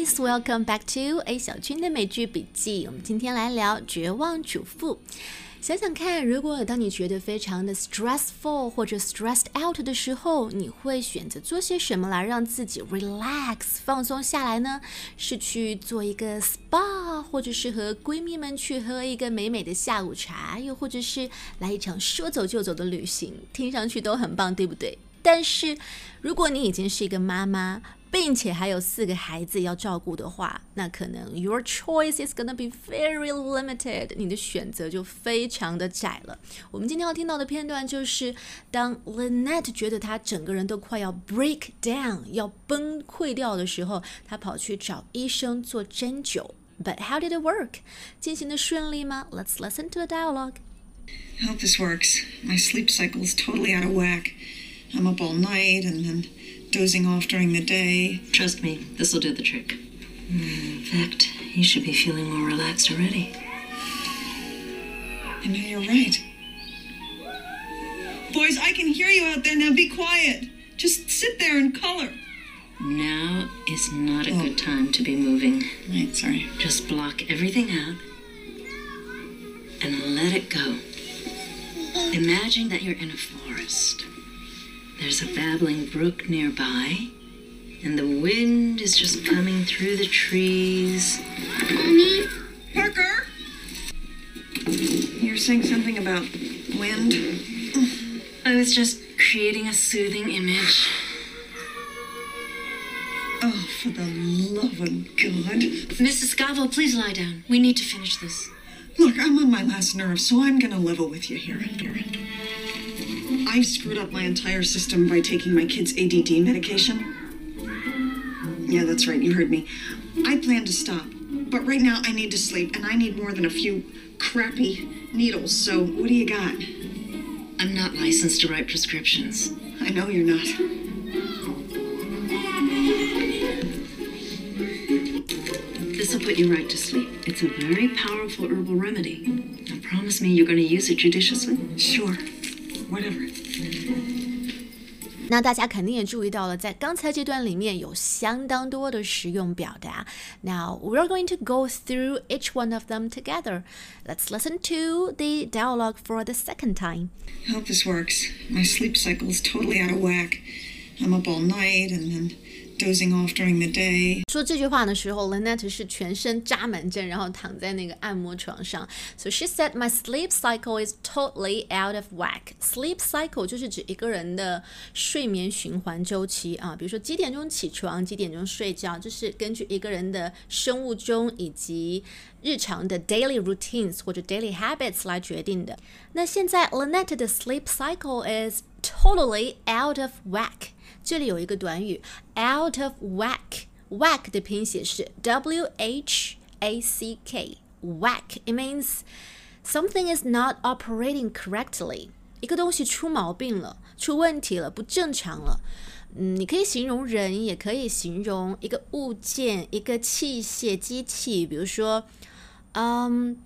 guys, welcome back to A 小军的美剧笔记。我们今天来聊《绝望主妇》。想想看，如果当你觉得非常的 stressful 或者 stressed out 的时候，你会选择做些什么来让自己 relax 放松下来呢？是去做一个 spa，或者是和闺蜜们去喝一个美美的下午茶，又或者是来一场说走就走的旅行，听上去都很棒，对不对？但是，如果你已经是一个妈妈，并且还有四个孩子要照顾的话，那可能 your choice is gonna be very limited，你的选择就非常的窄了。我们今天要听到的片段就是，当 Lynette 觉得她整个人都快要 break down，要崩溃掉的时候，她跑去找医生做针灸。But how did it work？进行的顺利吗？Let's listen to a dialogue. I hope this works. My sleep cycle is totally out of whack. I'm up all night and then dozing off during the day. Trust me, this will do the trick. Hmm. In fact, you should be feeling more relaxed already. I know you're right. Boys, I can hear you out there now. Be quiet. Just sit there and color. Now is not a oh. good time to be moving. Right, sorry. Just block everything out and let it go. Uh. Imagine that you're in a forest. There's a babbling brook nearby, and the wind is just coming through the trees. Mommy? Parker? You're saying something about wind? I was just creating a soothing image. Oh, for the love of God. Mrs. Scavo, please lie down. We need to finish this. Look, I'm on my last nerve, so I'm gonna level with you here. here. I screwed up my entire system by taking my kid's ADD medication. Yeah, that's right, you heard me. I plan to stop, but right now I need to sleep, and I need more than a few crappy needles, so what do you got? I'm not licensed to write prescriptions. I know you're not. This will put you right to sleep. It's a very powerful herbal remedy. Now promise me you're going to use it judiciously? Sure Whatever. 那大家肯定也注意到了，在刚才这段里面有相当多的实用表达。Now we're going to go through each one of them together. Let's listen to the dialogue for the second time. I hope this works. My sleep cycle is totally out of whack. I'm up all night and then dozing off during the day。说这句话的时候，Lynette 是全身扎满针，然后躺在那个按摩床上。So she said, "My sleep cycle is totally out of whack." Sleep cycle 就是指一个人的睡眠循环周期啊，比如说几点钟起床，几点钟睡觉，这是根据一个人的生物钟以及日常的 daily routines 或者 daily habits 来决定的。那现在 Lynette 的 sleep cycle is totally out of whack。 这里有一个短语 out of whack。whack 的拼写是 w h a c k。whack it means something is not operating correctly。一个东西出毛病了，出问题了，不正常了。嗯，你可以形容人，也可以形容一个物件、一个器械、机器。比如说，嗯、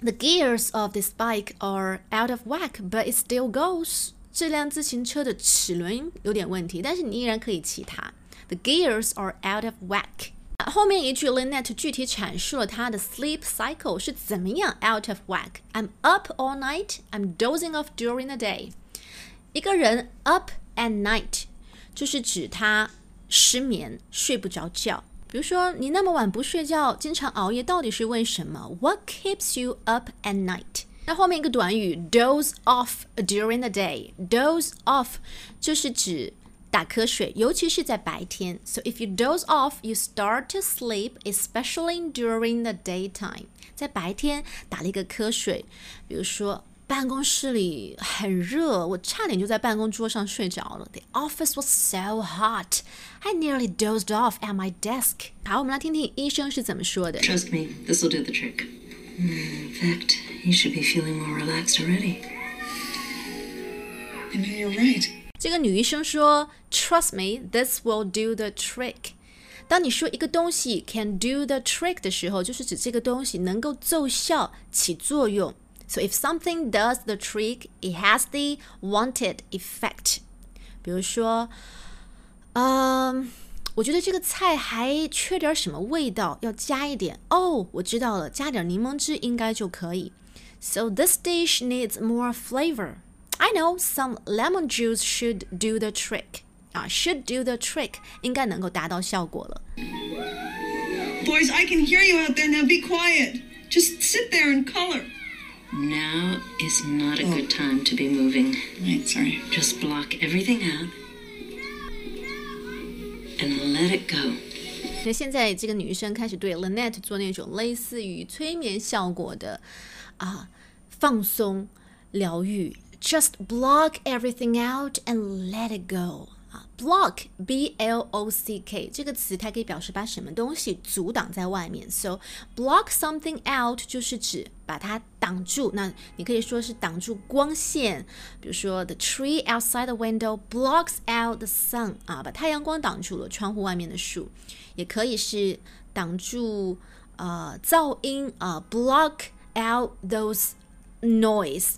um,，the gears of this bike are out of whack，but it still goes。 这辆自行车的齿轮有点问题，但是你依然可以骑它。The gears are out of whack。后面一句 Lynette 具体阐述了她的 sleep cycle 是怎么样 out of whack。I'm up all night. I'm dozing off during the day。一个人 up at night 就是指他失眠，睡不着觉。比如说，你那么晚不睡觉，经常熬夜，到底是为什么？What keeps you up at night？ 那后面一个短语 doze off during the day。doze off 就是指打瞌睡，尤其是在白天。So if you doze off, you start to sleep, especially during the daytime。在白天打了一个瞌睡，比如说办公室里很热，我差点就在办公桌上睡着了。The office was so hot, I nearly dozed off at my desk。好，我们来听听医生是怎么说的。Trust me, this will do the trick. In fact, you should be feeling more relaxed already. I know you're right. 这个女医生说：“Trust me, this will do the trick。”当你说一个东西 can do the trick 的时候，就是指这个东西能够奏效、起作用。So if something does the trick, it has the wanted effect. 比如说，嗯。 我觉得这个菜还缺点什么味道，要加一点。哦，我知道了，加点柠檬汁应该就可以。So this dish needs more flavor. I know some lemon juice should do the trick. 啊，should do the trick 应该能够达到效果了。Boys, I can hear you out there. Now be quiet. Just sit there and color. Now is not a good time to be moving. Right, sorry. Just block everything out And let it go. 那现在这个女生开始对 Lynette 做那种类似于催眠效果的啊放松疗愈。Just block everything out and let it go. 啊，block b l o c k 这个词它可以表示把什么东西阻挡在外面。So block something out 就是指把它挡住。那你可以说是挡住光线，比如说 the tree outside the window blocks out the sun 啊，把太阳光挡住了。窗户外面的树，也可以是挡住呃噪音啊，block out those noise。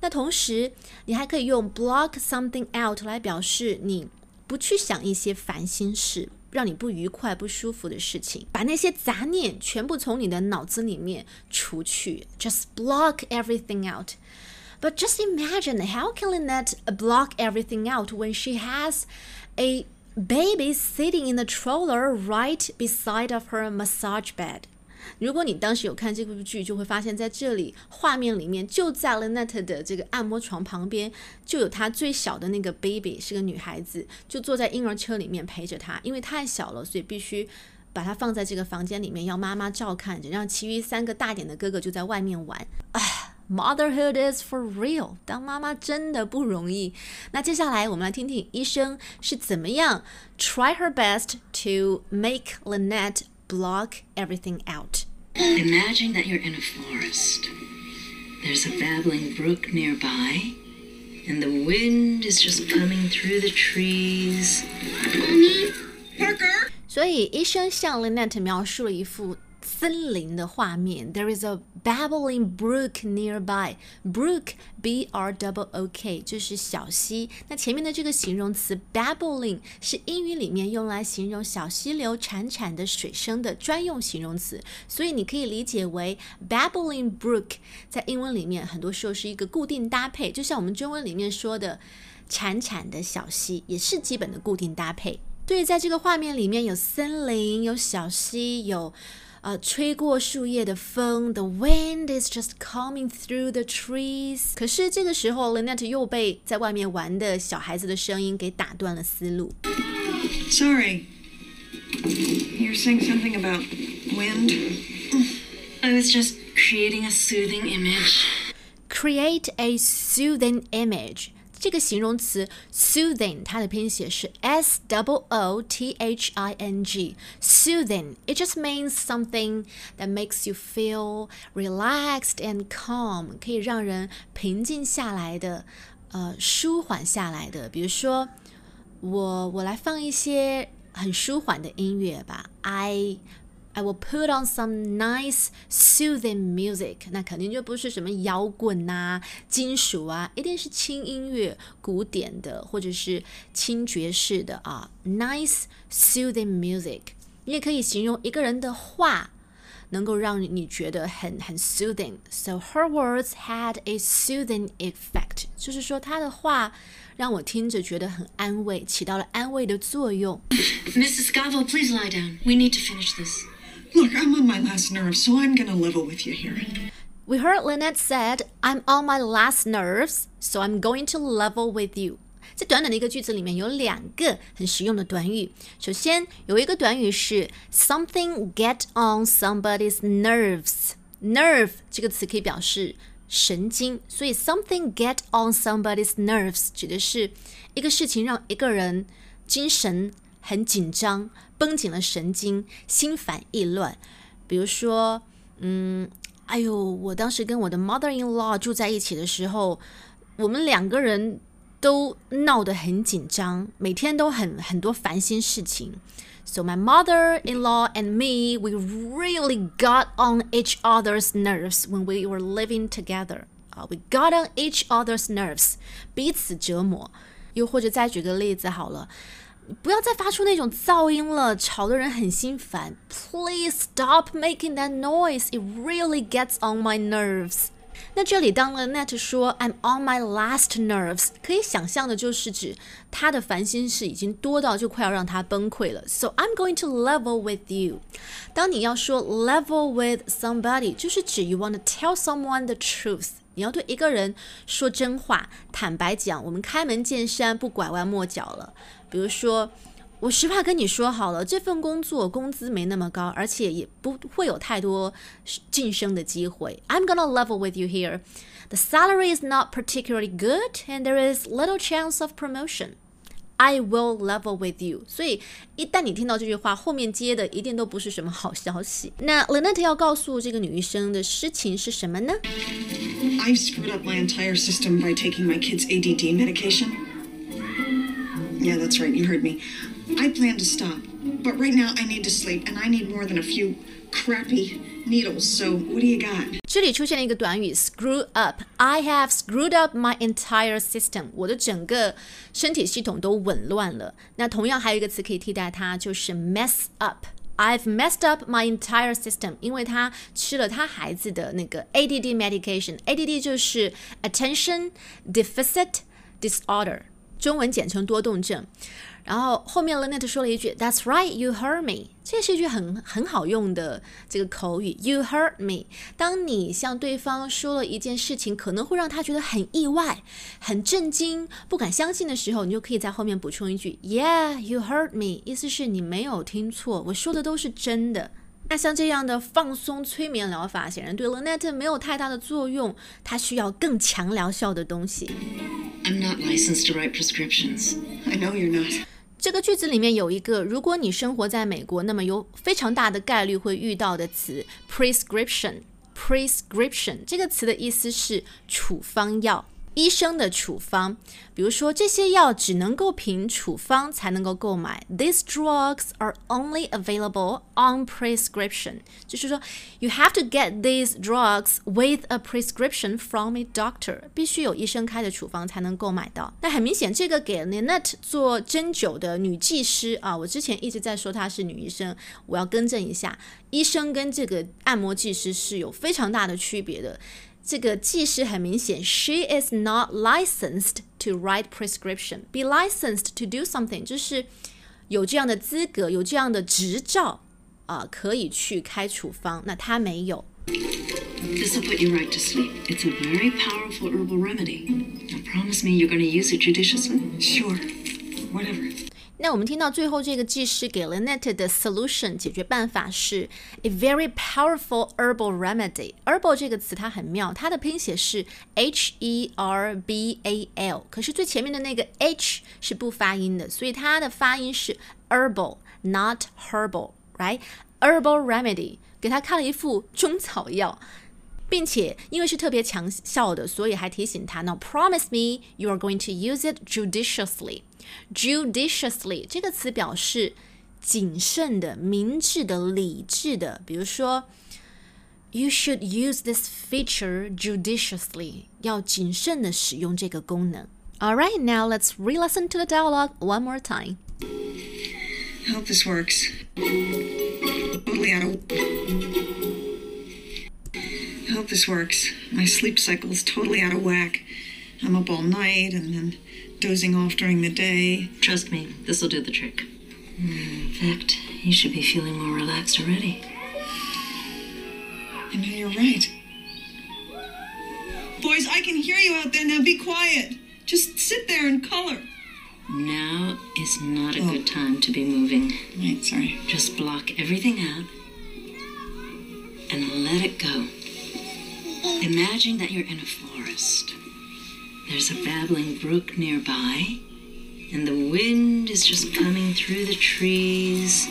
那同时，你还可以用 block something out 来表示你不去想一些烦心事，让你不愉快、不舒服的事情，把那些杂念全部从你的脑子里面除去，just block everything out。But just imagine how can Lynette block everything out when she has a baby sitting in the stroller right beside of her massage bed. 如果你当时有看这部剧，就会发现在这里画面里面，就在 Lynette 的这个按摩床旁边，就有她最小的那个 baby，是个女孩子，就坐在婴儿车里面陪着她，因为太小了，所以必须把她放在这个房间里面，要妈妈照看着，让其余三个大点的哥哥就在外面玩。哎，Motherhood is for real，当妈妈真的不容易。那接下来我们来听听医生是怎么样 try her best to make Lynette。block everything out. Imagine that you're in a forest. There's a babbling brook nearby, and the wind is just coming through the trees. Mommy? Parker? 所以医生向 Lynette 描述了一幅 森林的画面。There is a babbling brook nearby. Brook, B-R-O-O-K，就是小溪。那前面的这个形容词 babbling 是英语里面用来形容小溪流潺潺的水声的专用形容词，所以你可以理解为 babbling brook 在英文里面很多时候是一个固定搭配，就像我们中文里面说的潺潺的小溪，也是基本的固定搭配。对，在这个画面里面有森林，有小溪，有 呃吹过树叶的风。The wind is just coming through the trees。可是这个时候，Lynette 又被在外面玩的小孩子的声音给打断了思路。Sorry. You're saying something about wind? I was just creating a soothing image. Create a soothing image. 这个形容词 soothing，它的拼写是 s double o t h i n g。soothing it just means something that makes you feel relaxed and calm，可以让人平静下来的，呃，舒缓下来的。比如说，我我来放一些很舒缓的音乐吧。I I will put on some nice soothing music. music。那肯定就不是什么摇滚呐、啊、金属啊，一定是轻音乐、古典的或者是轻爵士的啊。Nice soothing music，你也可以形容一个人的话能够让你觉得很很 soothing。So her words had a soothing effect，就是说她的话让我听着觉得很安慰，起到了安慰的作用。Mrs. Scavo, please lie down. We need to finish this. Look, I'm on my last nerve, so I'm gonna level with you here. We heard Lynette said, "I'm on my last nerves, so I'm going to level with you." 在短短的一个句子里面有两个很实用的短语。首先有一个短语是 something get on somebody's nerves。nerve 这个词可以表示神经，所以 something get on somebody's nerves 指的是一个事情让一个人精神很紧张， 绷紧了神经，心烦意乱。比如说，嗯，哎呦，我当时跟我的 mother-in-law 住在一起的时候，我们两个人都闹得很紧张，每天都很很多烦心事情。So my mother-in-law and me, we really got on each other's nerves when we were living together. 啊、，we got on each other's nerves，彼此折磨。又或者再举个例子好了。不要再发出那种噪音了，吵得人很心烦。Please stop making that noise. It really gets on my nerves. 那这里当 Lynette 说 I'm on my last nerves，可以想象的就是指他的烦心事已经多到就快要让他崩溃了。So I'm going to level with you。当你要说 level with somebody，就是指 you want to tell someone the truth。你要对一个人说真话，坦白讲，我们开门见山，不拐弯抹角了。比如说。我实话跟你说好了，这份工作工资没那么高，而且也不会有太多晋升的机会。I'm gonna level with you here. The salary is not particularly good, and there is little chance of promotion. I will level with you. 所以一旦你听到这句话，后面接的一定都不是什么好消息。那 Lynette 要告诉这个女医生的事情是什么呢？I've screwed up my entire system by taking my kid's ADD medication. Yeah, that's right. You heard me. I plan to stop, but right now I need to sleep, and I need more than a few crappy needles. So what do you got? 这里出现了一个短语 screw up. I have screwed up my entire system. 我的整个身体系统都紊乱了。那同样还有一个词可以替代它，就是 mess up. I've messed up my entire system，因为他吃了他孩子的那个 ADD medication。ADD 就是 attention deficit disorder， 中文简称多动症。然后后面 Lynette 说了一句 "That's right, you heard me"，这是一句很很好用的这个口语。You heard me。当你向对方说了一件事情，可能会让他觉得很意外、很震惊、不敢相信的时候，你就可以在后面补充一句 "Yeah, you heard me"，意思是你没有听错，我说的都是真的。那像这样的放松催眠疗法，显然对 Lynette 没有太大的作用，它需要更强疗效的东西。I'm not licensed to write prescriptions. I know you're not. 这个句子里面有一个，如果你生活在美国，那么有非常大的概率会遇到的词，prescription。prescription 这个词的意思是处方药。医生的处方，比如说这些药只能够凭处方才能够购买。These drugs are only available on prescription，就是说，you have to get these drugs with a prescription from a doctor，必须有医生开的处方才能购买到。那很明显，这个给 Lynette 做针灸的女技师啊，我之前一直在说她是女医生，我要更正一下，医生跟这个按摩技师是有非常大的区别的。这个技师很明显，she is not licensed to write prescription. Be licensed to do something 就是有这样的资格，有这样的执照啊，可以去开处方。那他没有。This will put you right to sleep. It's a very powerful herbal remedy. Now promise me you're going to use it judiciously. Sure. Whatever. 那我们听到最后这个技师给了 Net 的 solution 解决办法是 a very powerful herbal remedy。herbal 这个词它很妙，它的拼写是 H E R B A L，可是最前面的那个 H 是不发音的，所以它的发音是 herbal，not herbal，right？herbal remedy 给他开了一副中草药。并且因为是特别强效的，所以还提醒他：Now promise me you are going to use it judiciously. Judiciously 这个词表示谨慎的、明智的、理智的。比如说，You should use this feature judiciously. 要谨慎的使用这个功能。All right, now let's re-listen to the dialogue one more time. Hope this works. Totally out of hope this works. My sleep cycle is totally out of whack. I'm up all night and then dozing off during the day. Trust me, this will do the trick. Hmm. In fact, you should be feeling more relaxed already. I know you're right. Boys, I can hear you out there now. Be quiet. Just sit there and color. Now is not a oh. good time to be moving. Right, sorry. Just block everything out and let it go. Imagine that you're in a forest. There's a babbling brook nearby, and the wind is just coming through the trees.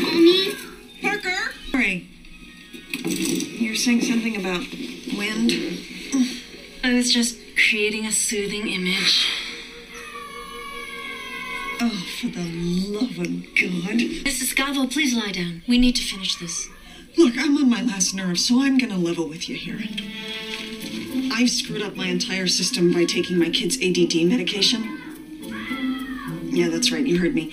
Mommy? Parker? Sorry. You're saying something about wind? I was just creating a soothing image. Oh, for the love of God. Mrs. Scavo, please lie down. We need to finish this. Look, I'm on my last nerve, so I'm gonna level with you here. I've screwed up my entire system by taking my kid's ADD medication. Yeah, that's right. You heard me.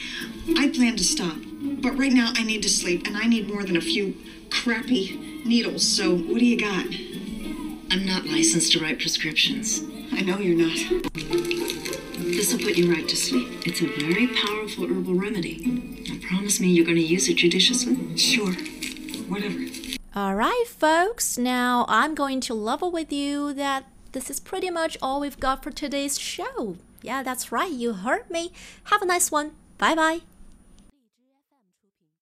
I plan to stop. But right now, I need to sleep, and I need more than a few crappy needles. So, what do you got? I'm not licensed to write prescriptions. I know you're not. This will put you right to sleep. It's a very powerful herbal remedy. Now promise me you're going to use it judiciously. Sure. Whatever. All right, folks. Now I'm going to level with you that this is pretty much all we've got for today's show. Yeah, that's right. You heard me. Have a nice one. Bye bye.